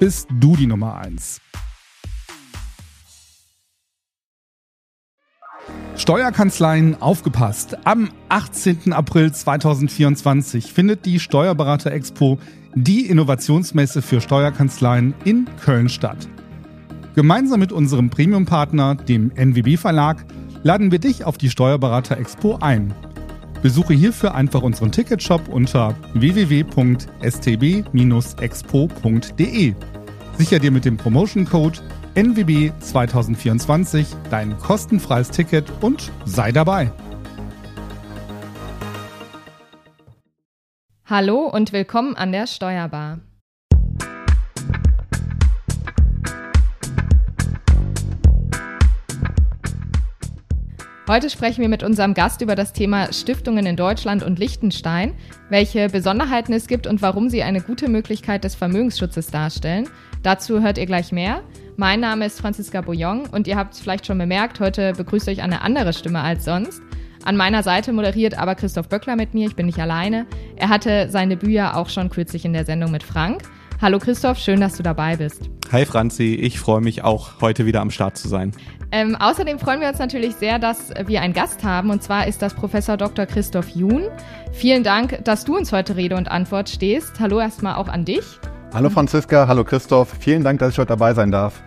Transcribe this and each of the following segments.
bist du die Nummer 1. Steuerkanzleien aufgepasst. Am 18. April 2024 findet die Steuerberater Expo, die Innovationsmesse für Steuerkanzleien in Köln statt. Gemeinsam mit unserem Premium-Partner, dem NWB Verlag, laden wir dich auf die Steuerberater Expo ein. Besuche hierfür einfach unseren Ticketshop unter www.stb-expo.de. Sicher dir mit dem Promotion Code NWB 2024 dein kostenfreies Ticket und sei dabei. Hallo und willkommen an der Steuerbar. Heute sprechen wir mit unserem Gast über das Thema Stiftungen in Deutschland und Liechtenstein, welche Besonderheiten es gibt und warum sie eine gute Möglichkeit des Vermögensschutzes darstellen. Dazu hört ihr gleich mehr. Mein Name ist Franziska Bouillon und ihr habt es vielleicht schon bemerkt, heute begrüßt euch eine andere Stimme als sonst. An meiner Seite moderiert aber Christoph Böckler mit mir, ich bin nicht alleine. Er hatte sein Debüt ja auch schon kürzlich in der Sendung mit Frank. Hallo Christoph, schön, dass du dabei bist. Hi Franzi, ich freue mich auch heute wieder am Start zu sein. Ähm, außerdem freuen wir uns natürlich sehr, dass wir einen Gast haben und zwar ist das Professor Dr. Christoph Jun. Vielen Dank, dass du uns heute Rede und Antwort stehst. Hallo erstmal auch an dich. Hallo Franziska, hallo Christoph. Vielen Dank, dass ich heute dabei sein darf.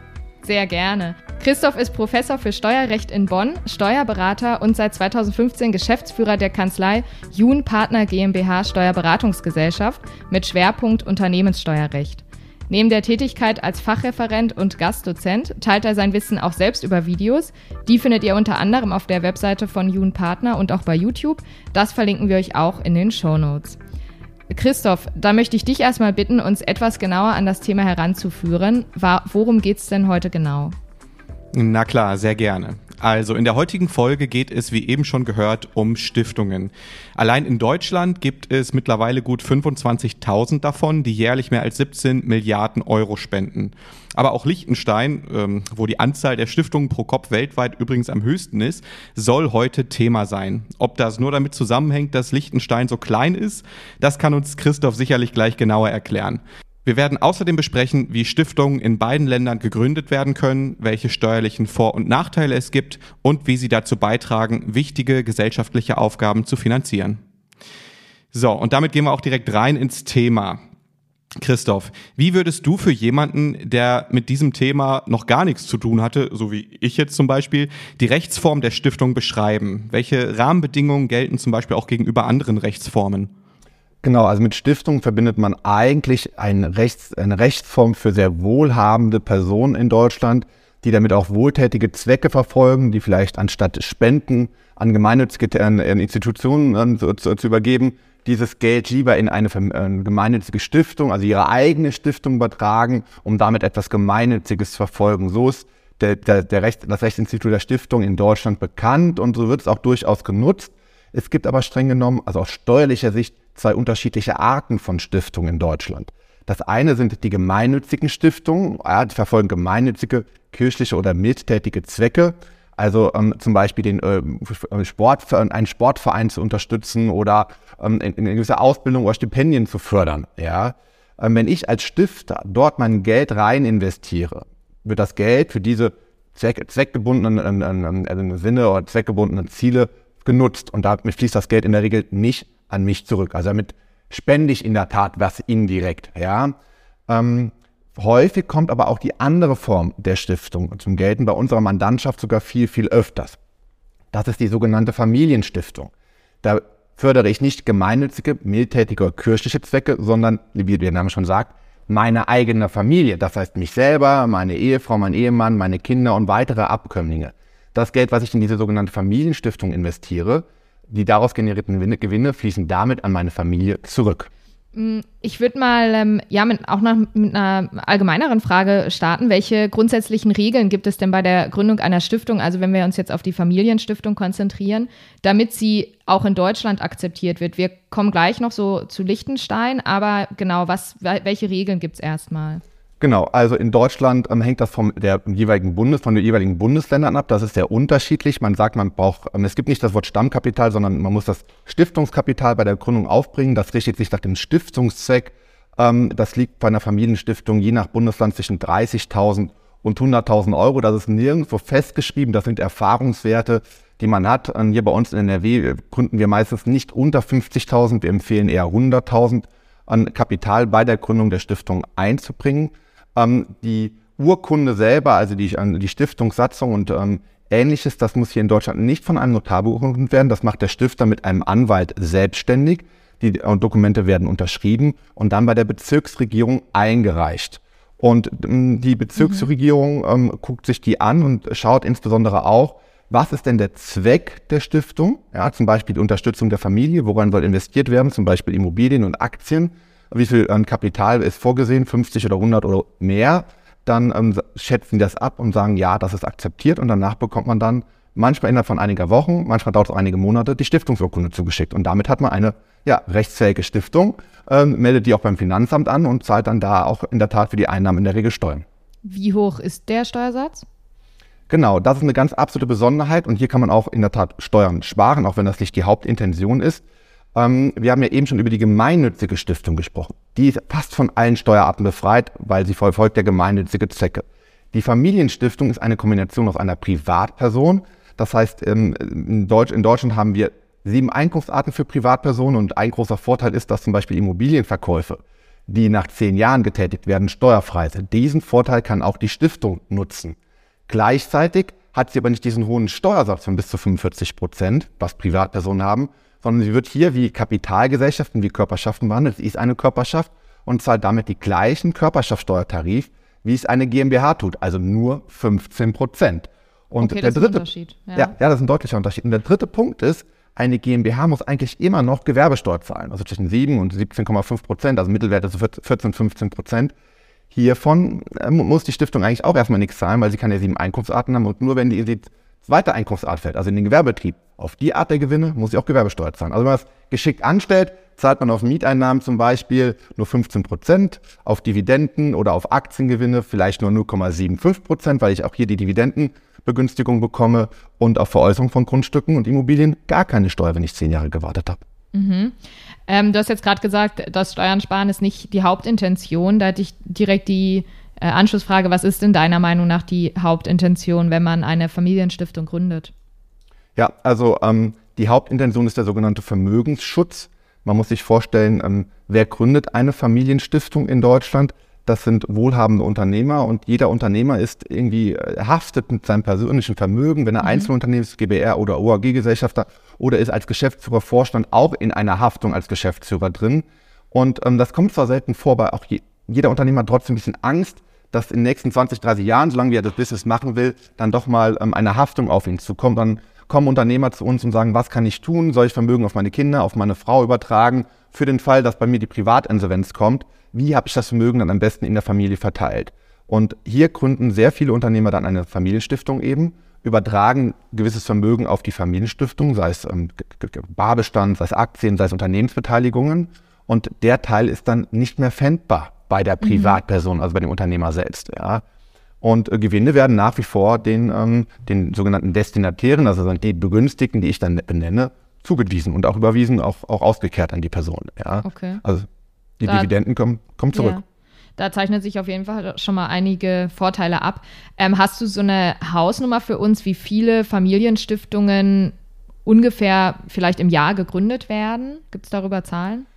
Sehr gerne. Christoph ist Professor für Steuerrecht in Bonn, Steuerberater und seit 2015 Geschäftsführer der Kanzlei Jun Partner GmbH Steuerberatungsgesellschaft mit Schwerpunkt Unternehmenssteuerrecht. Neben der Tätigkeit als Fachreferent und Gastdozent teilt er sein Wissen auch selbst über Videos. Die findet ihr unter anderem auf der Webseite von Jun Partner und auch bei YouTube. Das verlinken wir euch auch in den Show Notes. Christoph, da möchte ich dich erstmal bitten, uns etwas genauer an das Thema heranzuführen. Worum geht es denn heute genau? Na klar, sehr gerne. Also in der heutigen Folge geht es, wie eben schon gehört, um Stiftungen. Allein in Deutschland gibt es mittlerweile gut 25.000 davon, die jährlich mehr als 17 Milliarden Euro spenden. Aber auch Liechtenstein, ähm, wo die Anzahl der Stiftungen pro Kopf weltweit übrigens am höchsten ist, soll heute Thema sein. Ob das nur damit zusammenhängt, dass Liechtenstein so klein ist, das kann uns Christoph sicherlich gleich genauer erklären. Wir werden außerdem besprechen, wie Stiftungen in beiden Ländern gegründet werden können, welche steuerlichen Vor- und Nachteile es gibt und wie sie dazu beitragen, wichtige gesellschaftliche Aufgaben zu finanzieren. So, und damit gehen wir auch direkt rein ins Thema. Christoph, wie würdest du für jemanden, der mit diesem Thema noch gar nichts zu tun hatte, so wie ich jetzt zum Beispiel, die Rechtsform der Stiftung beschreiben? Welche Rahmenbedingungen gelten zum Beispiel auch gegenüber anderen Rechtsformen? Genau, also mit Stiftung verbindet man eigentlich ein Rechts, eine Rechtsform für sehr wohlhabende Personen in Deutschland, die damit auch wohltätige Zwecke verfolgen, die vielleicht anstatt Spenden an gemeinnützige an Institutionen an, zu, zu, übergeben, dieses Geld lieber in eine, eine gemeinnützige Stiftung, also ihre eigene Stiftung übertragen, um damit etwas Gemeinnütziges zu verfolgen. So ist der, der, der Recht, das Rechtsinstitut der Stiftung in Deutschland bekannt und so wird es auch durchaus genutzt. Es gibt aber streng genommen, also aus steuerlicher Sicht, zwei unterschiedliche Arten von Stiftungen in Deutschland. Das eine sind die gemeinnützigen Stiftungen, ja, die verfolgen gemeinnützige, kirchliche oder mildtätige Zwecke, also ähm, zum Beispiel den äh, Sport, einen Sportverein zu unterstützen oder ähm, eine gewisse Ausbildung oder Stipendien zu fördern. Ja? Ähm, wenn ich als Stifter dort mein Geld rein investiere, wird das Geld für diese Zweck, zweckgebundenen äh, äh, Sinne oder zweckgebundenen Ziele genutzt und damit fließt das Geld in der Regel nicht an mich zurück. Also damit spende ich in der Tat was indirekt. Ja. Ähm, häufig kommt aber auch die andere Form der Stiftung zum Gelten, bei unserer Mandantschaft sogar viel, viel öfters. Das ist die sogenannte Familienstiftung. Da fördere ich nicht gemeinnützige, mildtätige oder kirchliche Zwecke, sondern, wie der Name schon sagt, meine eigene Familie. Das heißt mich selber, meine Ehefrau, mein Ehemann, meine Kinder und weitere Abkömmlinge. Das Geld, was ich in diese sogenannte Familienstiftung investiere, die daraus generierten Gewinne fließen damit an meine Familie zurück. Mm, ich würde mal ähm, ja mit, auch nach, mit einer allgemeineren Frage starten. Welche grundsätzlichen Regeln gibt es denn bei der Gründung einer Stiftung, also wenn wir uns jetzt auf die Familienstiftung konzentrieren, damit sie auch in Deutschland akzeptiert wird? Wir kommen gleich noch so zu Liechtenstein, aber genau, was, welche Regeln gibt es erstmal? Genau, also in Deutschland ähm, hängt das vom der jeweiligen Bundes, von den jeweiligen Bundesländern ab. Das ist sehr unterschiedlich. Man sagt, man braucht, ähm, es gibt nicht das Wort Stammkapital, sondern man muss das Stiftungskapital bei der Gründung aufbringen. Das richtet sich nach dem Stiftungszweck. Ähm, das liegt bei einer Familienstiftung je nach Bundesland zwischen 30.000 und 100.000 Euro. Das ist nirgendwo festgeschrieben. Das sind Erfahrungswerte, die man hat. Und hier bei uns in NRW gründen wir meistens nicht unter 50.000. Wir empfehlen eher 100.000 an Kapital bei der Gründung der Stiftung einzubringen. Ähm, die Urkunde selber, also die, die Stiftungssatzung und ähm, ähnliches, das muss hier in Deutschland nicht von einem Notar beurkundet werden. Das macht der Stifter mit einem Anwalt selbstständig. Die äh, Dokumente werden unterschrieben und dann bei der Bezirksregierung eingereicht. Und ähm, die Bezirksregierung mhm. ähm, guckt sich die an und schaut insbesondere auch, was ist denn der Zweck der Stiftung? Ja, zum Beispiel die Unterstützung der Familie, woran soll investiert werden, zum Beispiel Immobilien und Aktien wie viel an Kapital ist vorgesehen, 50 oder 100 oder mehr, dann ähm, schätzen die das ab und sagen, ja, das ist akzeptiert und danach bekommt man dann manchmal innerhalb von einiger Wochen, manchmal dauert es auch einige Monate, die Stiftungsurkunde zugeschickt. Und damit hat man eine ja, rechtsfähige Stiftung, ähm, meldet die auch beim Finanzamt an und zahlt dann da auch in der Tat für die Einnahmen in der Regel Steuern. Wie hoch ist der Steuersatz? Genau, das ist eine ganz absolute Besonderheit und hier kann man auch in der Tat Steuern sparen, auch wenn das nicht die Hauptintention ist. Ähm, wir haben ja eben schon über die gemeinnützige Stiftung gesprochen. Die ist fast von allen Steuerarten befreit, weil sie verfolgt der gemeinnützige Zwecke. Die Familienstiftung ist eine Kombination aus einer Privatperson. Das heißt, ähm, in, Deutsch, in Deutschland haben wir sieben Einkunftsarten für Privatpersonen und ein großer Vorteil ist, dass zum Beispiel Immobilienverkäufe, die nach zehn Jahren getätigt werden, steuerfrei sind. Diesen Vorteil kann auch die Stiftung nutzen. Gleichzeitig hat sie aber nicht diesen hohen Steuersatz von bis zu 45 Prozent, was Privatpersonen haben, sondern sie wird hier wie Kapitalgesellschaften, wie Körperschaften behandelt. Sie ist eine Körperschaft und zahlt damit die gleichen Körperschaftsteuertarif, wie es eine GmbH tut, also nur 15 Prozent. Und okay, der das dritte, ist ein Unterschied. Ja. ja. Ja, das ist ein deutlicher Unterschied. Und der dritte Punkt ist, eine GmbH muss eigentlich immer noch Gewerbesteuer zahlen, also zwischen 7 und 17,5 Prozent, also Mittelwert ist 14, 15 Prozent. Hiervon äh, muss die Stiftung eigentlich auch erstmal nichts zahlen, weil sie keine sieben Einkunftsarten haben und nur wenn die zweite Einkunftsart fällt, also in den Gewerbebetrieb, auf die Art der Gewinne muss ich auch Gewerbesteuer zahlen. Also wenn man es geschickt anstellt, zahlt man auf Mieteinnahmen zum Beispiel nur 15 Prozent, auf Dividenden oder auf Aktiengewinne vielleicht nur 0,75 Prozent, weil ich auch hier die Dividendenbegünstigung bekomme und auf Veräußerung von Grundstücken und Immobilien gar keine Steuer, wenn ich zehn Jahre gewartet habe. Mhm. Ähm, du hast jetzt gerade gesagt, das Steuern sparen ist nicht die Hauptintention. Da hätte ich direkt die äh, Anschlussfrage, was ist in deiner Meinung nach die Hauptintention, wenn man eine Familienstiftung gründet? Ja, also ähm, die Hauptintention ist der sogenannte Vermögensschutz. Man muss sich vorstellen, ähm, wer gründet eine Familienstiftung in Deutschland? Das sind wohlhabende Unternehmer und jeder Unternehmer ist irgendwie äh, haftet mit seinem persönlichen Vermögen, wenn er mhm. Einzelunternehmen ist, GBR oder OAG-Gesellschafter oder ist als Geschäftsführer Vorstand auch in einer Haftung als Geschäftsführer drin. Und ähm, das kommt zwar selten vor, weil auch je, jeder Unternehmer hat trotzdem ein bisschen Angst, dass in den nächsten 20, 30 Jahren, solange er das Business machen will, dann doch mal ähm, eine Haftung auf ihn zukommt. Dann kommen Unternehmer zu uns und sagen, was kann ich tun? Soll ich Vermögen auf meine Kinder, auf meine Frau übertragen? Für den Fall, dass bei mir die Privatinsolvenz kommt, wie habe ich das Vermögen dann am besten in der Familie verteilt? Und hier gründen sehr viele Unternehmer dann eine Familienstiftung eben, übertragen gewisses Vermögen auf die Familienstiftung, sei es ähm, Barbestand, sei es Aktien, sei es Unternehmensbeteiligungen. Und der Teil ist dann nicht mehr fändbar bei der mhm. Privatperson, also bei dem Unternehmer selbst. Ja. Und äh, Gewinne werden nach wie vor den, ähm, den sogenannten Destinatären, also die Begünstigten, die ich dann benenne, zugewiesen und auch überwiesen, auch, auch ausgekehrt an die Person. Ja. Okay. Also die da, Dividenden kommen, kommen zurück. Ja. Da zeichnet sich auf jeden Fall schon mal einige Vorteile ab. Ähm, hast du so eine Hausnummer für uns, wie viele Familienstiftungen ungefähr vielleicht im Jahr gegründet werden? Gibt es darüber Zahlen?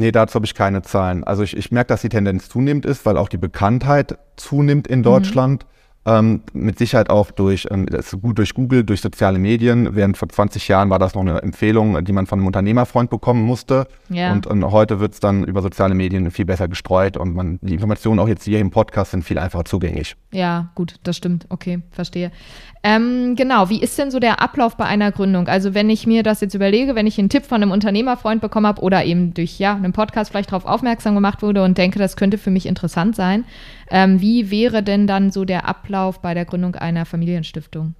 Nee, dazu habe ich keine Zahlen. Also ich, ich merke, dass die Tendenz zunehmend ist, weil auch die Bekanntheit zunimmt in mhm. Deutschland. Mhm. Ähm, mit Sicherheit auch durch, ähm, das ist gut durch Google, durch soziale Medien. Während vor 20 Jahren war das noch eine Empfehlung, die man von einem Unternehmerfreund bekommen musste. Ja. Und, und heute wird es dann über soziale Medien viel besser gestreut und man, die Informationen auch jetzt hier im Podcast sind viel einfacher zugänglich. Ja, gut, das stimmt. Okay, verstehe. Ähm, genau, wie ist denn so der Ablauf bei einer Gründung? Also wenn ich mir das jetzt überlege, wenn ich einen Tipp von einem Unternehmerfreund bekommen habe oder eben durch ja, einen Podcast vielleicht darauf aufmerksam gemacht wurde und denke, das könnte für mich interessant sein, ähm, wie wäre denn dann so der Ablauf bei der Gründung einer Familienstiftung?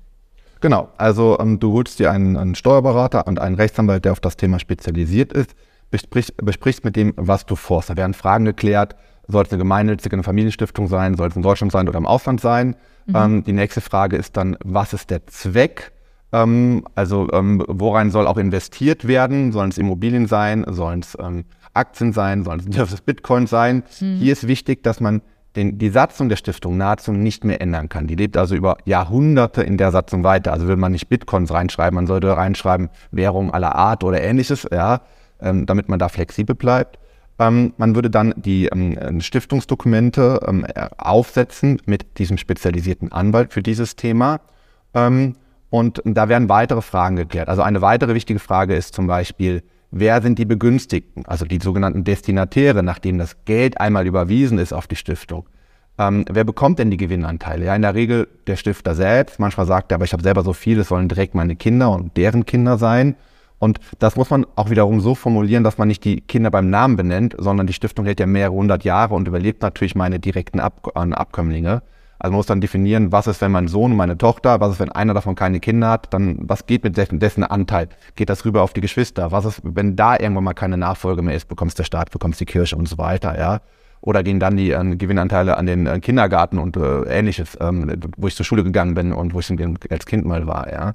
Genau, also ähm, du holst dir einen, einen, Steuerberater und einen Rechtsanwalt, der auf das Thema spezialisiert ist, besprichst, besprichst mit dem, was du vorhast. Da werden Fragen geklärt, soll es eine gemeinnützige eine Familienstiftung sein, soll es in Deutschland sein oder im Ausland sein? Mhm. Ähm, die nächste Frage ist dann, was ist der Zweck? Ähm, also ähm, worein soll auch investiert werden? Sollen es Immobilien sein? Sollen es ähm, Aktien sein? Sollen es Bitcoin sein? Mhm. Hier ist wichtig, dass man den, die Satzung der Stiftung nahezu nicht mehr ändern kann. Die lebt also über Jahrhunderte in der Satzung weiter. Also will man nicht Bitcoins reinschreiben, man sollte reinschreiben Währung aller Art oder ähnliches, ja, ähm, damit man da flexibel bleibt. Ähm, man würde dann die ähm, Stiftungsdokumente ähm, aufsetzen mit diesem spezialisierten Anwalt für dieses Thema. Ähm, und da werden weitere Fragen geklärt. Also eine weitere wichtige Frage ist zum Beispiel, wer sind die Begünstigten, also die sogenannten Destinatäre, nachdem das Geld einmal überwiesen ist auf die Stiftung. Ähm, wer bekommt denn die Gewinnanteile? Ja, in der Regel der Stifter selbst. Manchmal sagt er, aber ich habe selber so viel, es sollen direkt meine Kinder und deren Kinder sein. Und das muss man auch wiederum so formulieren, dass man nicht die Kinder beim Namen benennt, sondern die Stiftung hält ja mehrere hundert Jahre und überlebt natürlich meine direkten Ab Abkömmlinge. Also man muss dann definieren, was ist, wenn mein Sohn und meine Tochter, was ist, wenn einer davon keine Kinder hat, dann was geht mit dessen, dessen Anteil? Geht das rüber auf die Geschwister? Was ist, wenn da irgendwann mal keine Nachfolge mehr ist, bekommst der Staat, bekommst die Kirche und so weiter, ja? Oder gehen dann die äh, Gewinnanteile an den äh, Kindergarten und äh, ähnliches, ähm, wo ich zur Schule gegangen bin und wo ich als Kind mal war, ja?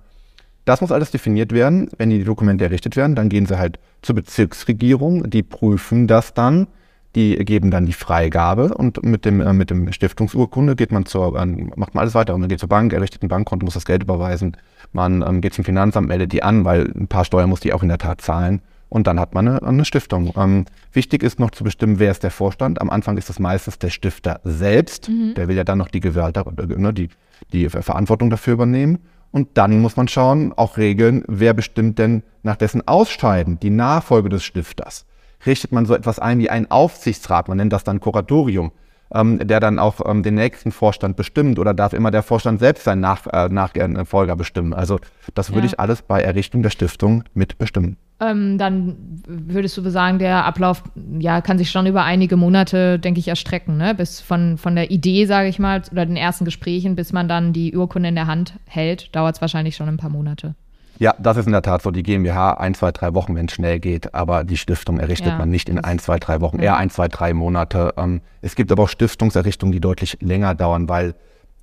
Das muss alles definiert werden. Wenn die Dokumente errichtet werden, dann gehen sie halt zur Bezirksregierung, die prüfen das dann, die geben dann die Freigabe und mit dem, äh, mit dem Stiftungsurkunde geht man zur, äh, macht man alles weiter und man geht zur Bank, errichtet ein Bankkonto, muss das Geld überweisen, man ähm, geht zum Finanzamt, meldet die an, weil ein paar Steuern muss die auch in der Tat zahlen und dann hat man eine, eine Stiftung. Ähm, wichtig ist noch zu bestimmen, wer ist der Vorstand. Am Anfang ist das meistens der Stifter selbst, mhm. der will ja dann noch die Gewalt, ne, die, die Verantwortung dafür übernehmen. Und dann muss man schauen, auch regeln, wer bestimmt denn nach dessen Ausscheiden die Nachfolge des Stifters. Richtet man so etwas ein wie einen Aufsichtsrat, man nennt das dann Kuratorium, ähm, der dann auch ähm, den nächsten Vorstand bestimmt oder darf immer der Vorstand selbst seinen Nach äh, Nachfolger bestimmen. Also das würde ja. ich alles bei Errichtung der Stiftung mitbestimmen. Ähm, dann würdest du sagen, der Ablauf ja, kann sich schon über einige Monate, denke ich, erstrecken, ne? bis von, von der Idee, sage ich mal, oder den ersten Gesprächen, bis man dann die Urkunde in der Hand hält, dauert es wahrscheinlich schon ein paar Monate. Ja, das ist in der Tat so. Die GmbH ein, zwei, drei Wochen, wenn es schnell geht, aber die Stiftung errichtet ja, man nicht in ein, zwei, drei Wochen, eher ein, zwei, drei Monate. Ähm, es gibt aber auch Stiftungserrichtungen, die deutlich länger dauern, weil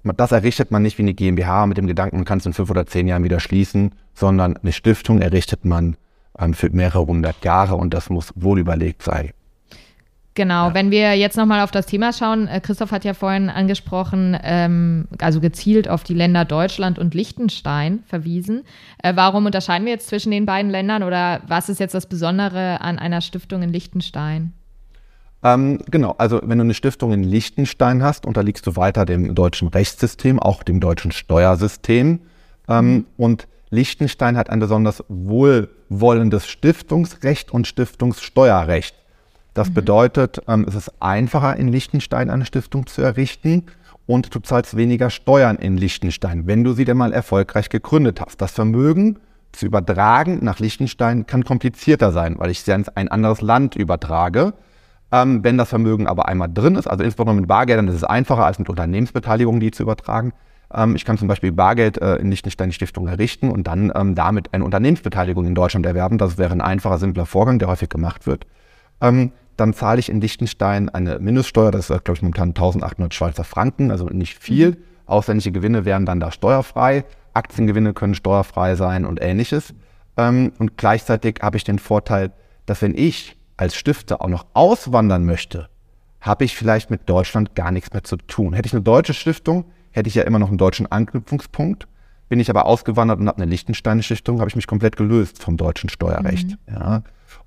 das errichtet man nicht wie eine GmbH mit dem Gedanken, man kann es in fünf oder zehn Jahren wieder schließen, sondern eine Stiftung errichtet man ähm, für mehrere hundert Jahre und das muss wohl überlegt sein. Genau, ja. wenn wir jetzt nochmal auf das Thema schauen, äh, Christoph hat ja vorhin angesprochen, ähm, also gezielt auf die Länder Deutschland und Liechtenstein verwiesen. Äh, warum unterscheiden wir jetzt zwischen den beiden Ländern oder was ist jetzt das Besondere an einer Stiftung in Liechtenstein? Ähm, genau, also wenn du eine Stiftung in Liechtenstein hast, unterliegst du weiter dem deutschen Rechtssystem, auch dem deutschen Steuersystem. Ähm, mhm. Und Liechtenstein hat ein besonders wohlwollendes Stiftungsrecht und Stiftungssteuerrecht. Das mhm. bedeutet, ähm, es ist einfacher in Liechtenstein eine Stiftung zu errichten und du zahlst weniger Steuern in Liechtenstein, wenn du sie denn mal erfolgreich gegründet hast. Das Vermögen zu übertragen nach Liechtenstein kann komplizierter sein, weil ich sie in ein anderes Land übertrage. Ähm, wenn das Vermögen aber einmal drin ist, also insbesondere mit Bargeldern, ist einfacher als mit Unternehmensbeteiligungen, die zu übertragen. Ähm, ich kann zum Beispiel Bargeld äh, in Liechtenstein die Stiftung errichten und dann ähm, damit eine Unternehmensbeteiligung in Deutschland erwerben. Das wäre ein einfacher, simpler Vorgang, der häufig gemacht wird. Ähm, dann zahle ich in Liechtenstein eine Mindeststeuer, das ist, glaube ich, momentan 1800 Schweizer Franken, also nicht viel. Mhm. Ausländische Gewinne wären dann da steuerfrei. Aktiengewinne können steuerfrei sein und ähnliches. Ähm, und gleichzeitig habe ich den Vorteil, dass wenn ich als Stifter auch noch auswandern möchte, habe ich vielleicht mit Deutschland gar nichts mehr zu tun. Hätte ich eine deutsche Stiftung, hätte ich ja immer noch einen deutschen Anknüpfungspunkt. Bin ich aber ausgewandert und habe eine Liechtensteinische Stiftung, habe ich mich komplett gelöst vom deutschen Steuerrecht. Mhm. Ja.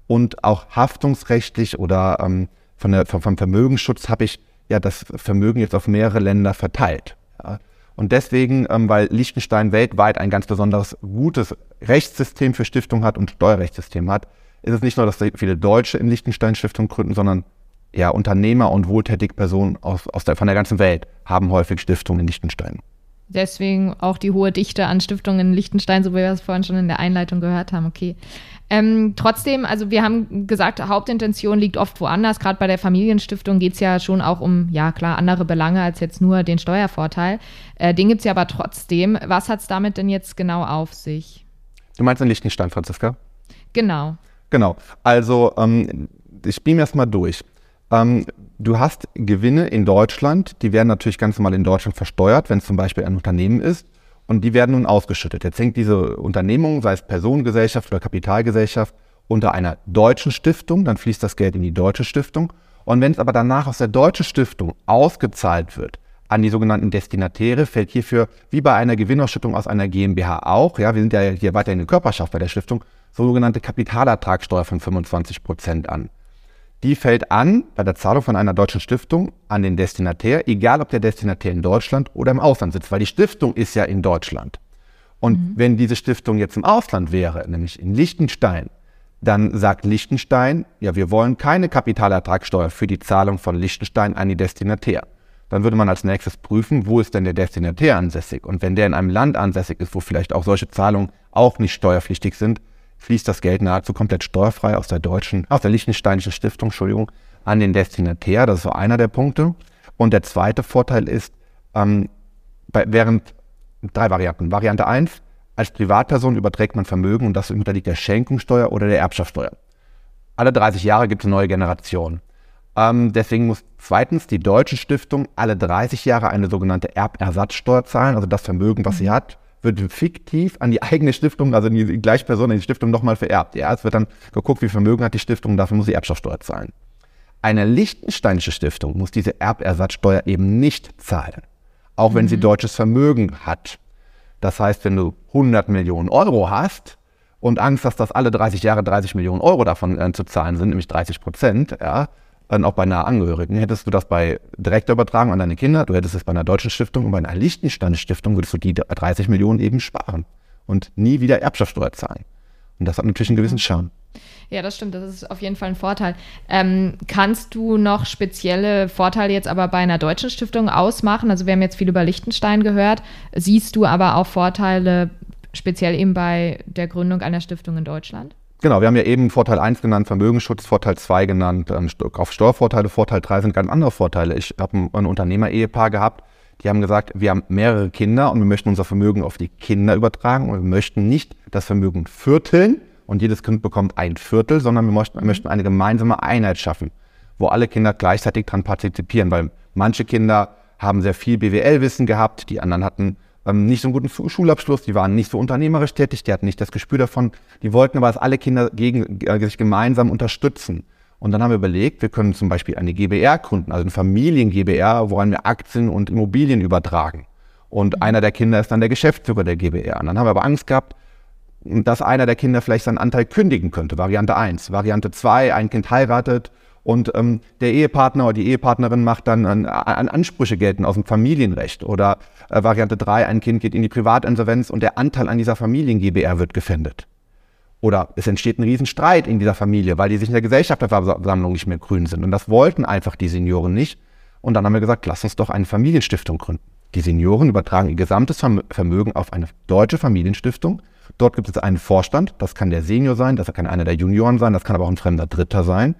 Und auch haftungsrechtlich oder ähm, von der, vom Vermögensschutz habe ich ja das Vermögen jetzt auf mehrere Länder verteilt. Ja. Und deswegen, ähm, weil Liechtenstein weltweit ein ganz besonders gutes Rechtssystem für Stiftungen hat und Steuerrechtssystem hat, ist es nicht nur, dass viele Deutsche in Liechtenstein Stiftungen gründen, sondern ja, Unternehmer und wohltätige Personen aus, aus der, von der ganzen Welt haben häufig Stiftungen in Liechtenstein. Deswegen auch die hohe Dichte an Stiftungen in Liechtenstein, so wie wir es vorhin schon in der Einleitung gehört haben. Okay. Ähm, trotzdem, also wir haben gesagt, Hauptintention liegt oft woanders. Gerade bei der Familienstiftung geht es ja schon auch um, ja klar, andere Belange als jetzt nur den Steuervorteil. Äh, den gibt es ja aber trotzdem. Was hat es damit denn jetzt genau auf sich? Du meinst in Liechtenstein, Franziska? Genau. Genau. Also, ähm, ich spiele mir erstmal durch. Ähm, du hast Gewinne in Deutschland, die werden natürlich ganz normal in Deutschland versteuert, wenn es zum Beispiel ein Unternehmen ist. Und die werden nun ausgeschüttet. Jetzt hängt diese Unternehmung, sei es Personengesellschaft oder Kapitalgesellschaft, unter einer deutschen Stiftung, dann fließt das Geld in die deutsche Stiftung. Und wenn es aber danach aus der deutschen Stiftung ausgezahlt wird an die sogenannten Destinatäre, fällt hierfür, wie bei einer Gewinnausschüttung aus einer GmbH auch, ja, wir sind ja hier weiterhin eine Körperschaft bei der Stiftung, sogenannte Kapitalertragssteuer von 25 Prozent an. Die fällt an bei der Zahlung von einer deutschen Stiftung an den Destinatär, egal ob der Destinatär in Deutschland oder im Ausland sitzt, weil die Stiftung ist ja in Deutschland. Und mhm. wenn diese Stiftung jetzt im Ausland wäre, nämlich in Liechtenstein, dann sagt Liechtenstein, ja, wir wollen keine Kapitalertragssteuer für die Zahlung von Liechtenstein an die Destinatär. Dann würde man als nächstes prüfen, wo ist denn der Destinatär ansässig? Und wenn der in einem Land ansässig ist, wo vielleicht auch solche Zahlungen auch nicht steuerpflichtig sind, fließt das Geld nahezu komplett steuerfrei aus der deutschen, aus der Liechtensteinischen Stiftung, Entschuldigung, an den Destinatär. Das ist so einer der Punkte. Und der zweite Vorteil ist, ähm, bei, während drei Varianten. Variante 1, als Privatperson überträgt man Vermögen und das unterliegt der Schenkungssteuer oder der Erbschaftssteuer. Alle 30 Jahre gibt es eine neue Generation. Ähm, deswegen muss zweitens die deutsche Stiftung alle 30 Jahre eine sogenannte Erbersatzsteuer zahlen, also das Vermögen, was sie hat, wird fiktiv an die eigene Stiftung, also die gleiche Person an die Stiftung nochmal vererbt. Ja, es wird dann geguckt, wie Vermögen hat die Stiftung, dafür muss sie Erbschaftssteuer zahlen. Eine liechtensteinische Stiftung muss diese Erbersatzsteuer eben nicht zahlen, auch wenn mhm. sie deutsches Vermögen hat. Das heißt, wenn du 100 Millionen Euro hast und Angst hast, dass alle 30 Jahre 30 Millionen Euro davon äh, zu zahlen sind, nämlich 30 Prozent, ja, dann auch bei nahe Angehörigen. Hättest du das bei direkter Übertragung an deine Kinder, du hättest es bei einer deutschen Stiftung und bei einer Liechtensteiner Stiftung würdest du die 30 Millionen eben sparen und nie wieder Erbschaftssteuer zahlen. Und das hat natürlich einen gewissen Charme. Ja, das stimmt. Das ist auf jeden Fall ein Vorteil. Ähm, kannst du noch spezielle Vorteile jetzt aber bei einer deutschen Stiftung ausmachen? Also wir haben jetzt viel über Liechtenstein gehört. Siehst du aber auch Vorteile speziell eben bei der Gründung einer Stiftung in Deutschland? Genau, wir haben ja eben Vorteil 1 genannt, Vermögensschutz, Vorteil 2 genannt, ähm, auf Steuervorteile, Vorteil 3 sind ganz andere Vorteile. Ich habe ein, ein Unternehmer-Ehepaar gehabt, die haben gesagt, wir haben mehrere Kinder und wir möchten unser Vermögen auf die Kinder übertragen und wir möchten nicht das Vermögen vierteln und jedes Kind bekommt ein Viertel, sondern wir möchten, wir möchten eine gemeinsame Einheit schaffen, wo alle Kinder gleichzeitig daran partizipieren, weil manche Kinder haben sehr viel BWL-Wissen gehabt, die anderen hatten ähm, nicht so einen guten Schulabschluss, die waren nicht so unternehmerisch tätig, die hatten nicht das Gespür davon. Die wollten aber, dass alle Kinder gegen, äh, sich gemeinsam unterstützen. Und dann haben wir überlegt, wir können zum Beispiel eine GBR gründen, also eine Familien-GBR, woran wir Aktien und Immobilien übertragen. Und mhm. einer der Kinder ist dann der Geschäftsführer der GBR. Und dann haben wir aber Angst gehabt, dass einer der Kinder vielleicht seinen Anteil kündigen könnte. Variante 1. Variante 2, ein Kind heiratet und ähm, der Ehepartner oder die Ehepartnerin macht dann an, an Ansprüche geltend aus dem Familienrecht. Oder äh, Variante 3, ein Kind geht in die Privatinsolvenz und der Anteil an dieser Familien-GBR wird gefändet. Oder es entsteht ein Riesenstreit in dieser Familie, weil die sich in der Gesellschafterversammlung nicht mehr grün sind. Und das wollten einfach die Senioren nicht. Und dann haben wir gesagt, lass uns doch eine Familienstiftung gründen. Die Senioren übertragen ihr gesamtes Vermögen auf eine deutsche Familienstiftung. Dort gibt es einen Vorstand, das kann der Senior sein, das kann einer der Junioren sein, das kann aber auch ein fremder Dritter sein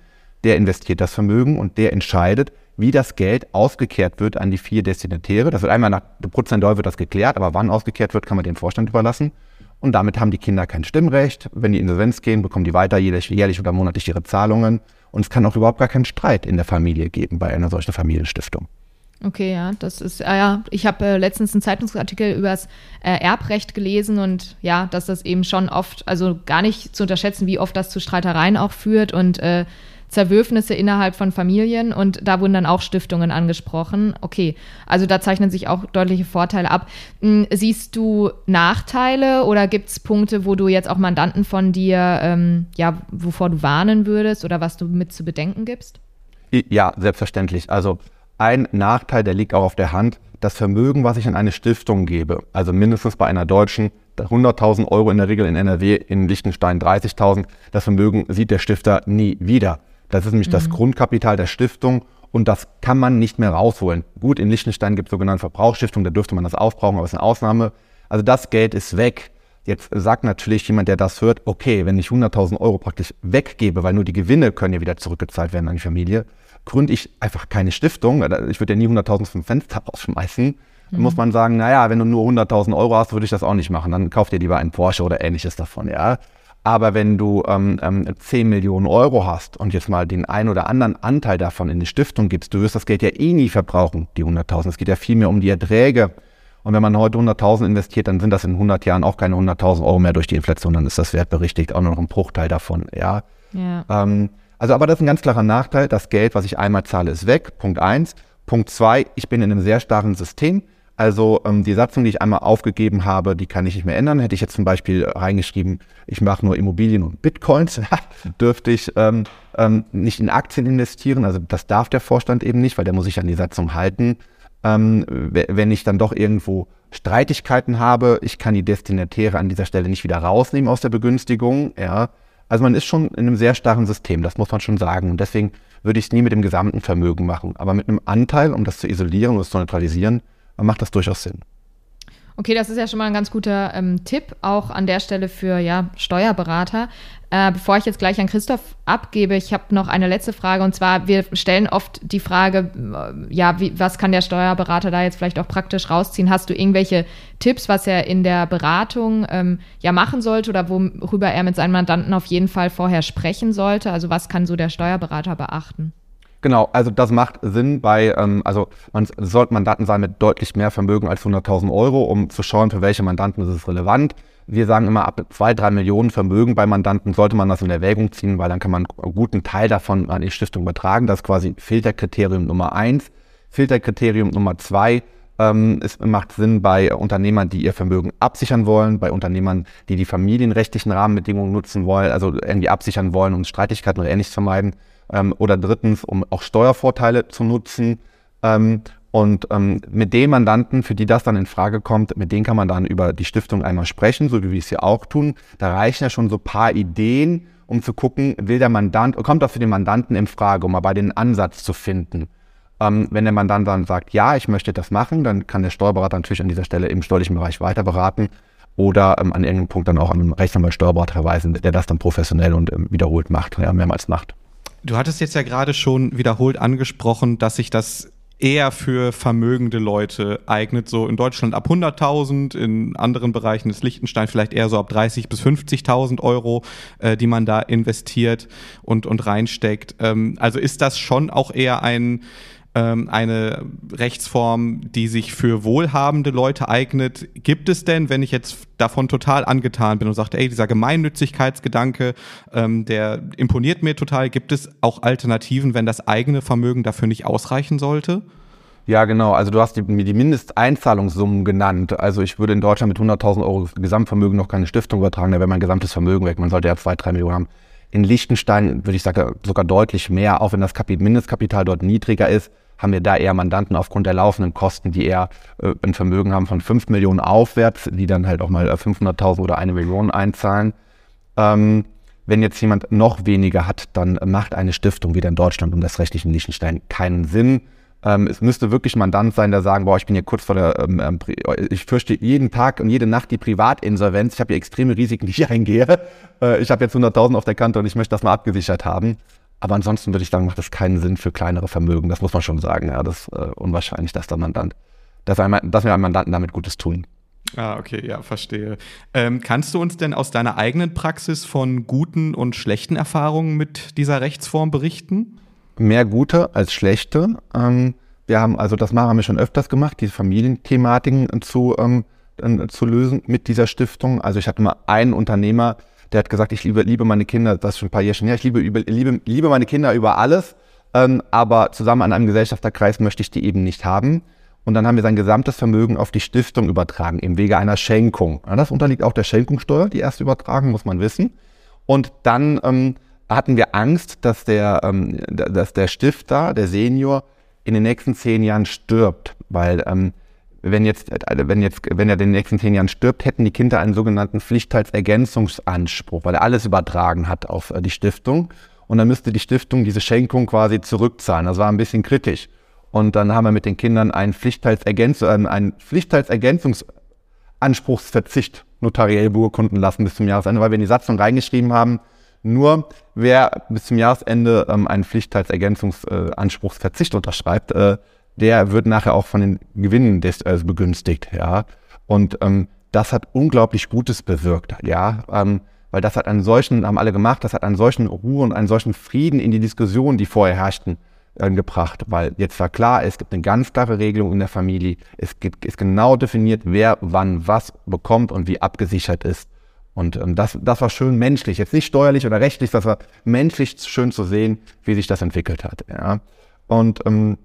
der investiert das Vermögen und der entscheidet, wie das Geld ausgekehrt wird an die vier Destinatäre. Das wird einmal nach prozentual wird das geklärt, aber wann ausgekehrt wird, kann man dem Vorstand überlassen. Und damit haben die Kinder kein Stimmrecht. Wenn die Insolvenz gehen, bekommen die weiter jährlich, jährlich oder monatlich ihre Zahlungen. Und es kann auch überhaupt gar keinen Streit in der Familie geben bei einer solchen Familienstiftung. Okay, ja, das ist, äh, ja, ich habe äh, letztens einen Zeitungsartikel über das äh, Erbrecht gelesen und ja, dass das eben schon oft, also gar nicht zu unterschätzen, wie oft das zu Streitereien auch führt und äh, Zerwürfnisse innerhalb von Familien und da wurden dann auch Stiftungen angesprochen. Okay, also da zeichnen sich auch deutliche Vorteile ab. Hm, siehst du Nachteile oder gibt es Punkte, wo du jetzt auch Mandanten von dir, ähm, ja, wovor du warnen würdest oder was du mit zu bedenken gibst? Ja, selbstverständlich. Also ein Nachteil, der liegt auch auf der Hand, das Vermögen, was ich in eine Stiftung gebe, also mindestens bei einer deutschen 100.000 Euro in der Regel in NRW, in Liechtenstein 30.000, das Vermögen sieht der Stifter nie wieder. Das ist nämlich mhm. das Grundkapital der Stiftung und das kann man nicht mehr rausholen. Gut, in Liechtenstein gibt es sogenannte Verbrauchsstiftungen, da dürfte man das aufbrauchen, aber es ist eine Ausnahme. Also das Geld ist weg. Jetzt sagt natürlich jemand, der das hört, okay, wenn ich 100.000 Euro praktisch weggebe, weil nur die Gewinne können ja wieder zurückgezahlt werden an die Familie, gründe ich einfach keine Stiftung. Ich würde ja nie 100.000 vom Fenster rausschmeißen. Dann muss mhm. man sagen, naja, wenn du nur 100.000 Euro hast, würde ich das auch nicht machen. Dann kauf dir lieber einen Porsche oder ähnliches davon, ja. Aber wenn du ähm, ähm, 10 Millionen Euro hast und jetzt mal den einen oder anderen Anteil davon in die Stiftung gibst, du wirst das Geld ja eh nie verbrauchen, die 100.000. Es geht ja viel mehr um die Erträge. Und wenn man heute 100.000 investiert, dann sind das in 100 Jahren auch keine 100.000 Euro mehr durch die Inflation. Dann ist das wertberichtigt auch noch ein Bruchteil davon, ja. ja. Ähm, also, aber das ist ein ganz klarer Nachteil. Das Geld, was ich einmal zahle, ist weg. Punkt eins. Punkt zwei, ich bin in einem sehr starren System. Also ähm, die Satzung, die ich einmal aufgegeben habe, die kann ich nicht mehr ändern. Hätte ich jetzt zum Beispiel reingeschrieben, ich mache nur Immobilien und Bitcoins, dürfte ich ähm, ähm, nicht in Aktien investieren. Also das darf der Vorstand eben nicht, weil der muss sich an die Satzung halten. Ähm, wenn ich dann doch irgendwo Streitigkeiten habe, ich kann die Destinatäre an dieser Stelle nicht wieder rausnehmen aus der Begünstigung. Ja. Also man ist schon in einem sehr starren System, das muss man schon sagen. Und deswegen würde ich es nie mit dem gesamten Vermögen machen. Aber mit einem Anteil, um das zu isolieren und zu neutralisieren, macht das durchaus Sinn. Okay, das ist ja schon mal ein ganz guter ähm, Tipp, auch an der Stelle für ja, Steuerberater. Äh, bevor ich jetzt gleich an Christoph abgebe, ich habe noch eine letzte Frage und zwar, wir stellen oft die Frage, äh, ja, wie, was kann der Steuerberater da jetzt vielleicht auch praktisch rausziehen? Hast du irgendwelche Tipps, was er in der Beratung ähm, ja machen sollte oder worüber er mit seinen Mandanten auf jeden Fall vorher sprechen sollte? Also was kann so der Steuerberater beachten? Genau, also das macht Sinn bei, ähm, also man sollte Mandanten sein mit deutlich mehr Vermögen als 100.000 Euro, um zu schauen, für welche Mandanten ist es relevant. Wir sagen immer, ab zwei, drei Millionen Vermögen bei Mandanten sollte man das in Erwägung ziehen, weil dann kann man einen guten Teil davon an die Stiftung übertragen. Das ist quasi Filterkriterium Nummer eins. Filterkriterium Nummer zwei, ähm, es macht Sinn bei Unternehmern, die ihr Vermögen absichern wollen, bei Unternehmern, die die familienrechtlichen Rahmenbedingungen nutzen wollen, also irgendwie absichern wollen, um Streitigkeiten oder ähnliches vermeiden ähm, oder drittens, um auch Steuervorteile zu nutzen. Ähm, und ähm, mit den Mandanten, für die das dann in Frage kommt, mit denen kann man dann über die Stiftung einmal sprechen, so wie wir es ja auch tun. Da reichen ja schon so ein paar Ideen, um zu gucken, will der Mandant, kommt das für den Mandanten in Frage, um mal bei den Ansatz zu finden. Ähm, wenn der Mandant dann sagt, ja, ich möchte das machen, dann kann der Steuerberater natürlich an dieser Stelle im steuerlichen Bereich weiter beraten oder ähm, an irgendeinem Punkt dann auch an einen Rechtsanwalt Steuerberater verweisen, der das dann professionell und ähm, wiederholt macht, ja, mehrmals macht. Du hattest jetzt ja gerade schon wiederholt angesprochen, dass sich das eher für vermögende Leute eignet, so in Deutschland ab 100.000, in anderen Bereichen des Liechtenstein vielleicht eher so ab 30.000 bis 50.000 Euro, äh, die man da investiert und, und reinsteckt. Ähm, also ist das schon auch eher ein ähm, eine Rechtsform, die sich für wohlhabende Leute eignet. Gibt es denn, wenn ich jetzt davon total angetan bin und sagte, ey, dieser Gemeinnützigkeitsgedanke, ähm, der imponiert mir total, gibt es auch Alternativen, wenn das eigene Vermögen dafür nicht ausreichen sollte? Ja, genau. Also du hast die, die Mindesteinzahlungssummen genannt. Also ich würde in Deutschland mit 100.000 Euro Gesamtvermögen noch keine Stiftung übertragen, da wäre mein gesamtes Vermögen weg. Man sollte ja zwei, drei Millionen haben. In Liechtenstein würde ich sagen, sogar deutlich mehr, auch wenn das Mindestkapital dort niedriger ist haben wir da eher Mandanten aufgrund der laufenden Kosten, die eher äh, ein Vermögen haben von 5 Millionen aufwärts, die dann halt auch mal 500.000 äh, oder eine Million einzahlen. Ähm, wenn jetzt jemand noch weniger hat, dann macht eine Stiftung wieder in Deutschland und das rechtliche Liechtenstein keinen Sinn. Ähm, es müsste wirklich Mandant sein, der sagen, boah, ich bin hier kurz vor der, ähm, ähm ich fürchte jeden Tag und jede Nacht die Privatinsolvenz. Ich habe hier extreme Risiken, die ich eingehe. Äh, ich habe jetzt 100.000 auf der Kante und ich möchte das mal abgesichert haben. Aber ansonsten würde ich sagen, macht das keinen Sinn für kleinere Vermögen. Das muss man schon sagen. Ja, das ist äh, unwahrscheinlich, dass der Mandant, dass, ein, dass wir einem Mandanten damit Gutes tun. Ah, okay, ja, verstehe. Ähm, kannst du uns denn aus deiner eigenen Praxis von guten und schlechten Erfahrungen mit dieser Rechtsform berichten? Mehr gute als schlechte. Ähm, wir haben, also das haben wir schon öfters gemacht, diese Familienthematiken zu, ähm, zu lösen mit dieser Stiftung. Also ich hatte mal einen Unternehmer, der hat gesagt, ich liebe, liebe meine Kinder, das ist schon ein paar Jahre schon her, ich liebe, liebe, liebe meine Kinder über alles, ähm, aber zusammen an einem Gesellschafterkreis möchte ich die eben nicht haben. Und dann haben wir sein gesamtes Vermögen auf die Stiftung übertragen, im Wege einer Schenkung. Ja, das unterliegt auch der Schenkungssteuer, die erste übertragen, muss man wissen. Und dann ähm, hatten wir Angst, dass der, ähm, dass der Stifter, der Senior, in den nächsten zehn Jahren stirbt, weil ähm, wenn jetzt, wenn jetzt, wenn er in den nächsten zehn Jahren stirbt, hätten die Kinder einen sogenannten Pflichtteilsergänzungsanspruch, weil er alles übertragen hat auf die Stiftung. Und dann müsste die Stiftung diese Schenkung quasi zurückzahlen. Das war ein bisschen kritisch. Und dann haben wir mit den Kindern einen Pflichtteilsergänzung, äh, einen Pflichtteilsergänzungsanspruchsverzicht notariell beurkunden lassen bis zum Jahresende, weil wir in die Satzung reingeschrieben haben, nur wer bis zum Jahresende ähm, einen Pflichtteilsergänzungsanspruchsverzicht äh, unterschreibt, äh, der wird nachher auch von den Gewinnen des, äh, begünstigt, ja. Und ähm, das hat unglaublich Gutes bewirkt, ja. Ähm, weil das hat einen solchen, haben alle gemacht, das hat einen solchen Ruhe und einen solchen Frieden in die Diskussion, die vorher herrschten, äh, gebracht. Weil jetzt war klar, es gibt eine ganz klare Regelung in der Familie. Es gibt, ist genau definiert, wer wann was bekommt und wie abgesichert ist. Und ähm, das, das war schön menschlich, jetzt nicht steuerlich oder rechtlich, das war menschlich schön zu sehen, wie sich das entwickelt hat. Ja. Und ähm,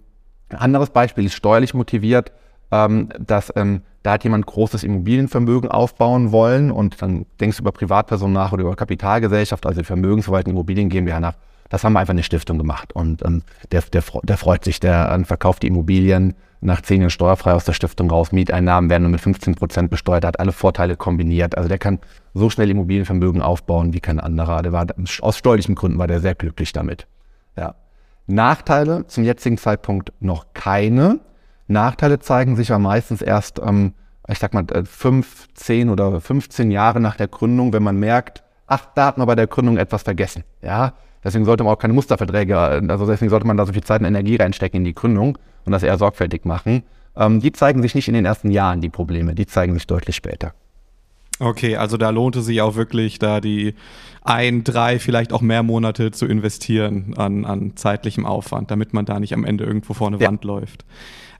ein anderes Beispiel ist steuerlich motiviert, ähm, dass ähm, da hat jemand großes Immobilienvermögen aufbauen wollen und dann denkst du über Privatpersonen nach oder über Kapitalgesellschaft, also Vermögensverwaltung Immobilien GmbH nach. Das haben wir einfach eine Stiftung gemacht und ähm, der, der, der freut sich, der ähm, verkauft die Immobilien nach zehn Jahren steuerfrei aus der Stiftung raus, Mieteinnahmen werden nur mit 15 Prozent besteuert, hat alle Vorteile kombiniert. Also der kann so schnell Immobilienvermögen aufbauen wie kein anderer. Der war aus steuerlichen Gründen war der sehr glücklich damit. Ja. Nachteile zum jetzigen Zeitpunkt noch keine. Nachteile zeigen sich ja meistens erst, ähm, ich sag mal, äh, fünf, zehn oder 15 Jahre nach der Gründung, wenn man merkt, ach, da hat man bei der Gründung etwas vergessen. Ja, deswegen sollte man auch keine Musterverträge, also deswegen sollte man da so viel Zeit und Energie reinstecken in die Gründung und das eher sorgfältig machen. Ähm, die zeigen sich nicht in den ersten Jahren, die Probleme, die zeigen sich deutlich später. Okay, also da lohnt es sich auch wirklich, da die ein, drei, vielleicht auch mehr Monate zu investieren an, an zeitlichem Aufwand, damit man da nicht am Ende irgendwo vor eine ja. Wand läuft.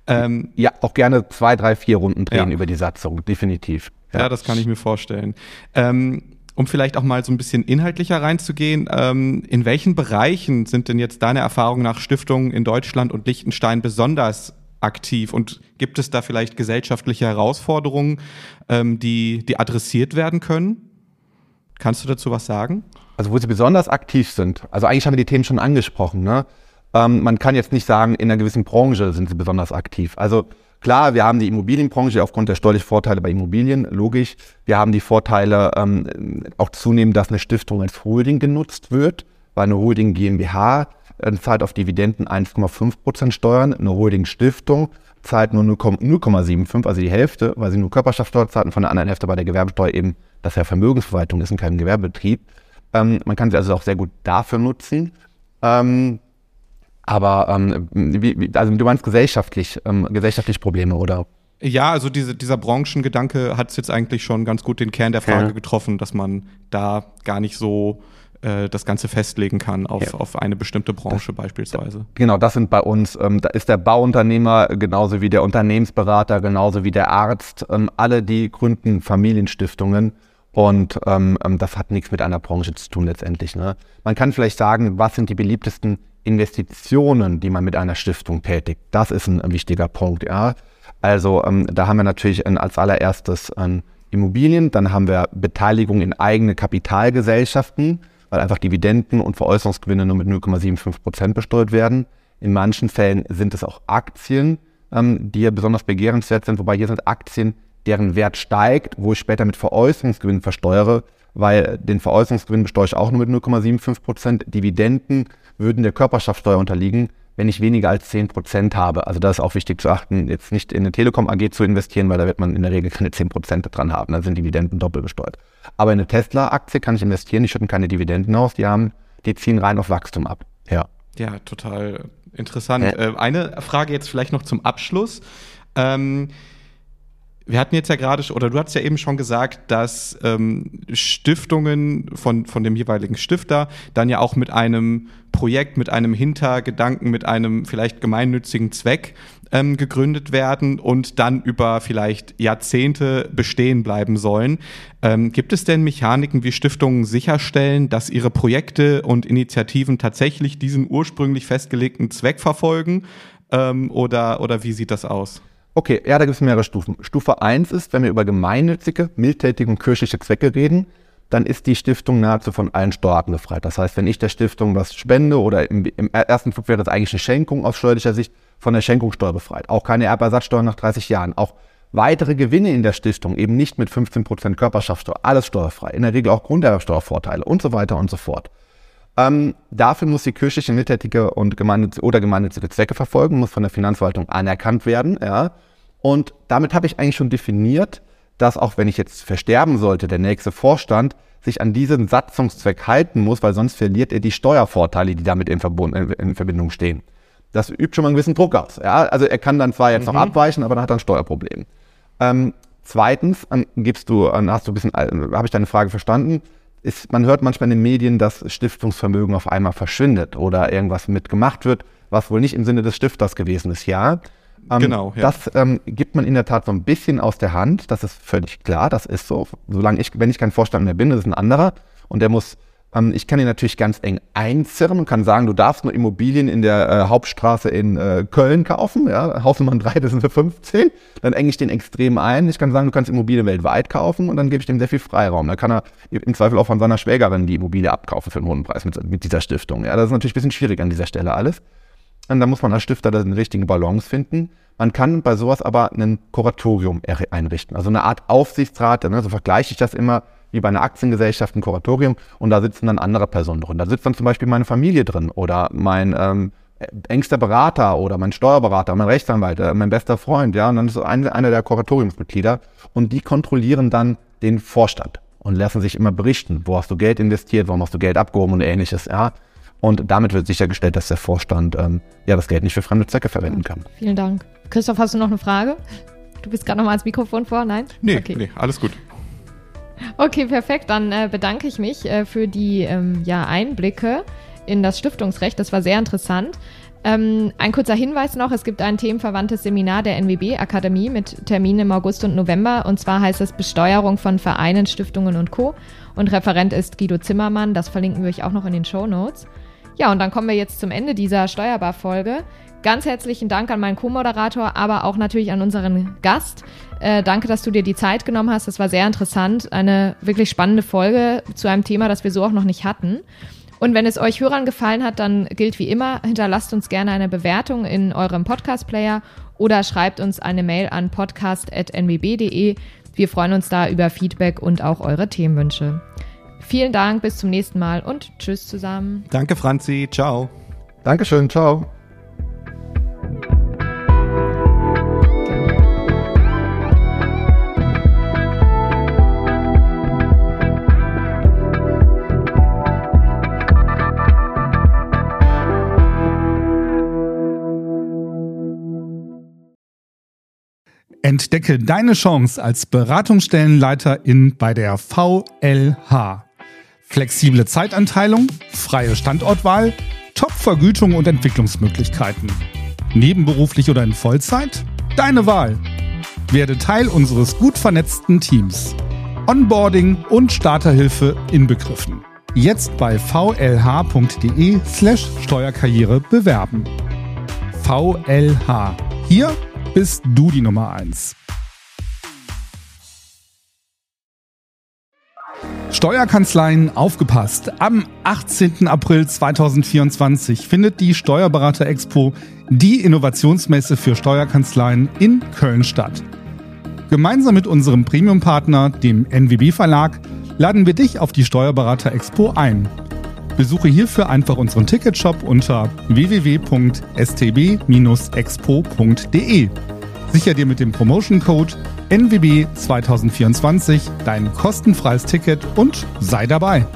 Ähm, ja, auch gerne zwei, drei, vier Runden drehen ja. über die Satzung, definitiv. Ja, ja das kann ich mir vorstellen. Ähm, um vielleicht auch mal so ein bisschen inhaltlicher reinzugehen, ähm, in welchen Bereichen sind denn jetzt deiner Erfahrung nach Stiftungen in Deutschland und Liechtenstein besonders aktiv? Und gibt es da vielleicht gesellschaftliche Herausforderungen, ähm, die, die adressiert werden können? Kannst du dazu was sagen? Also wo sie besonders aktiv sind, also eigentlich haben wir die Themen schon angesprochen. Ne? Ähm, man kann jetzt nicht sagen, in einer gewissen Branche sind sie besonders aktiv. Also klar, wir haben die Immobilienbranche aufgrund der steuerlichen Vorteile bei Immobilien, logisch. Wir haben die Vorteile ähm, auch zunehmend, dass eine Stiftung als Holding genutzt wird, weil eine Holding GmbH äh, zahlt auf Dividenden 1,5 Prozent Steuern, eine Holding Stiftung zahlt nur 0,75, also die Hälfte, weil sie nur Körperschaftssteuer zahlt und von der anderen Hälfte bei der Gewerbesteuer eben, dass ja Vermögensverwaltung ist und kein Gewerbebetrieb. Ähm, man kann sie also auch sehr gut dafür nutzen. Ähm, aber ähm, wie, also du meinst gesellschaftlich, ähm, gesellschaftlich Probleme oder? Ja, also diese, dieser Branchengedanke hat es jetzt eigentlich schon ganz gut den Kern der Frage ja. getroffen, dass man da gar nicht so äh, das Ganze festlegen kann auf, ja. auf eine bestimmte Branche das, beispielsweise. Genau, das sind bei uns, ähm, da ist der Bauunternehmer genauso wie der Unternehmensberater, genauso wie der Arzt, ähm, alle die gründen Familienstiftungen und ähm, ähm das hat nichts mit einer Branche zu tun letztendlich. Ne? Man kann vielleicht sagen, was sind die beliebtesten Investitionen, die man mit einer Stiftung tätigt. Das ist ein, wichtiger Punkt. Ja. Also ähm, da haben wir natürlich ein, als allererstes ähm, Immobilien, dann haben wir Beteiligung in eigene Kapitalgesellschaften, weil einfach Dividenden und Veräußerungsgewinne nur mit 0,75 Prozent besteuert werden. In manchen Fällen sind es auch Aktien, ähm, die ja besonders begehrenswert sind, wobei hier sind Aktien, deren Wert steigt, wo ich später mit Veräußerungsgewinn versteuere, weil den Veräußerungsgewinn besteuere ich auch nur mit 0,75 Prozent. Dividenden würden der Körperschaftssteuer unterliegen, wenn ich weniger als 10 Prozent habe. Also da ist auch wichtig zu achten, jetzt nicht in eine Telekom AG zu investieren, weil da wird man in der Regel keine 10 Prozent dran haben. Da sind Dividenden doppelt besteuert. Aber in eine Tesla-Aktie kann ich investieren, die schütten keine Dividenden aus, die haben, die ziehen rein auf Wachstum ab. Ja. Ja, total interessant. Ja. Äh, eine Frage jetzt vielleicht noch zum Abschluss. Ähm, wir hatten jetzt ja gerade, oder du hast ja eben schon gesagt, dass ähm, Stiftungen von, von dem jeweiligen Stifter dann ja auch mit einem Projekt, mit einem Hintergedanken, mit einem vielleicht gemeinnützigen Zweck ähm, gegründet werden und dann über vielleicht Jahrzehnte bestehen bleiben sollen. Ähm, gibt es denn Mechaniken, wie Stiftungen sicherstellen, dass ihre Projekte und Initiativen tatsächlich diesen ursprünglich festgelegten Zweck verfolgen? Ähm, oder, oder wie sieht das aus? Okay, ja, da gibt es mehrere Stufen. Stufe 1 ist, wenn wir über gemeinnützige, mildtätige und kirchliche Zwecke reden, dann ist die Stiftung nahezu von allen Steuerarten befreit. Das heißt, wenn ich der Stiftung was spende oder im, im ersten Flug wäre das eigentlich eine Schenkung aus steuerlicher Sicht, von der Schenkungssteuer befreit. Auch keine Erbersatzsteuer nach 30 Jahren. Auch weitere Gewinne in der Stiftung eben nicht mit 15% Körperschaftssteuer, alles steuerfrei, in der Regel auch Grunderwerbsteuervorteile und so weiter und so fort. Ähm, dafür muss die kirchliche mithätige und gemeinnützige oder gemeinnützige Zwecke verfolgen, muss von der Finanzverwaltung anerkannt werden. Ja. Und damit habe ich eigentlich schon definiert, dass auch wenn ich jetzt versterben sollte, der nächste Vorstand sich an diesen Satzungszweck halten muss, weil sonst verliert er die Steuervorteile, die damit in, Verbund, in Verbindung stehen. Das übt schon mal einen gewissen Druck aus. Ja? Also er kann dann zwar jetzt mhm. noch abweichen, aber dann hat er ein Steuerproblem. Ähm, zweitens ähm, gibst du, äh, hast du ein bisschen, äh, habe ich deine Frage verstanden? Ist, man hört manchmal in den Medien, dass Stiftungsvermögen auf einmal verschwindet oder irgendwas mitgemacht wird, was wohl nicht im Sinne des Stifters gewesen ist. Ja, ähm, genau. Ja. Das ähm, gibt man in der Tat so ein bisschen aus der Hand. Das ist völlig klar. Das ist so. Solange ich, wenn ich kein Vorstand mehr bin, das ist ein anderer und der muss ich kann ihn natürlich ganz eng einzirren und kann sagen, du darfst nur Immobilien in der äh, Hauptstraße in äh, Köln kaufen, ja, Hausnummer 3, das sind für 15. Dann enge ich den extrem ein. Ich kann sagen, du kannst Immobilien weltweit kaufen und dann gebe ich dem sehr viel Freiraum. Da kann er im Zweifel auch von seiner Schwägerin die Immobilie abkaufen für einen hohen Preis mit, mit dieser Stiftung. Ja, das ist natürlich ein bisschen schwierig an dieser Stelle alles. Und da muss man als Stifter den richtigen Balance finden. Man kann bei sowas aber ein Kuratorium einrichten, also eine Art Aufsichtsrat, ne, so vergleiche ich das immer wie bei einer Aktiengesellschaft ein Kuratorium und da sitzen dann andere Personen drin. Da sitzt dann zum Beispiel meine Familie drin oder mein ähm, engster Berater oder mein Steuerberater, mein Rechtsanwalt, äh, mein bester Freund, ja, und dann ist ein, einer der Kuratoriumsmitglieder und die kontrollieren dann den Vorstand und lassen sich immer berichten, wo hast du Geld investiert, warum hast du Geld abgehoben und ähnliches, ja. Und damit wird sichergestellt, dass der Vorstand ähm, ja das Geld nicht für fremde Zwecke verwenden kann. Vielen Dank. Christoph, hast du noch eine Frage? Du bist gerade nochmal ans Mikrofon vor, nein? Nee, okay. nee, alles gut. Okay, perfekt. Dann äh, bedanke ich mich äh, für die ähm, ja, Einblicke in das Stiftungsrecht. Das war sehr interessant. Ähm, ein kurzer Hinweis noch, es gibt ein themenverwandtes Seminar der NWB Akademie mit Terminen im August und November. Und zwar heißt es Besteuerung von Vereinen, Stiftungen und Co. Und Referent ist Guido Zimmermann. Das verlinken wir euch auch noch in den Show Notes. Ja, und dann kommen wir jetzt zum Ende dieser Steuerbar-Folge. Ganz herzlichen Dank an meinen Co-Moderator, aber auch natürlich an unseren Gast. Äh, danke, dass du dir die Zeit genommen hast. Das war sehr interessant. Eine wirklich spannende Folge zu einem Thema, das wir so auch noch nicht hatten. Und wenn es euch Hörern gefallen hat, dann gilt wie immer, hinterlasst uns gerne eine Bewertung in eurem Podcast-Player oder schreibt uns eine Mail an podcast.nwb.de. Wir freuen uns da über Feedback und auch eure Themenwünsche. Vielen Dank, bis zum nächsten Mal und tschüss zusammen. Danke, Franzi. Ciao. Dankeschön. Ciao. Entdecke deine Chance als Beratungsstellenleiterin bei der VLH. Flexible Zeitanteilung, freie Standortwahl, Top-Vergütung und Entwicklungsmöglichkeiten. Nebenberuflich oder in Vollzeit? Deine Wahl. Werde Teil unseres gut vernetzten Teams. Onboarding und Starterhilfe inbegriffen. Jetzt bei vlh.de slash Steuerkarriere bewerben. VLH. Hier bist du die Nummer 1. Steuerkanzleien aufgepasst. Am 18. April 2024 findet die Steuerberater Expo, die Innovationsmesse für Steuerkanzleien in Köln statt. Gemeinsam mit unserem Premium-Partner, dem NWB Verlag, laden wir dich auf die Steuerberater Expo ein. Besuche hierfür einfach unseren Ticketshop unter www.stb-expo.de. Sicher dir mit dem Promotion Code NWB 2024 dein kostenfreies Ticket und sei dabei.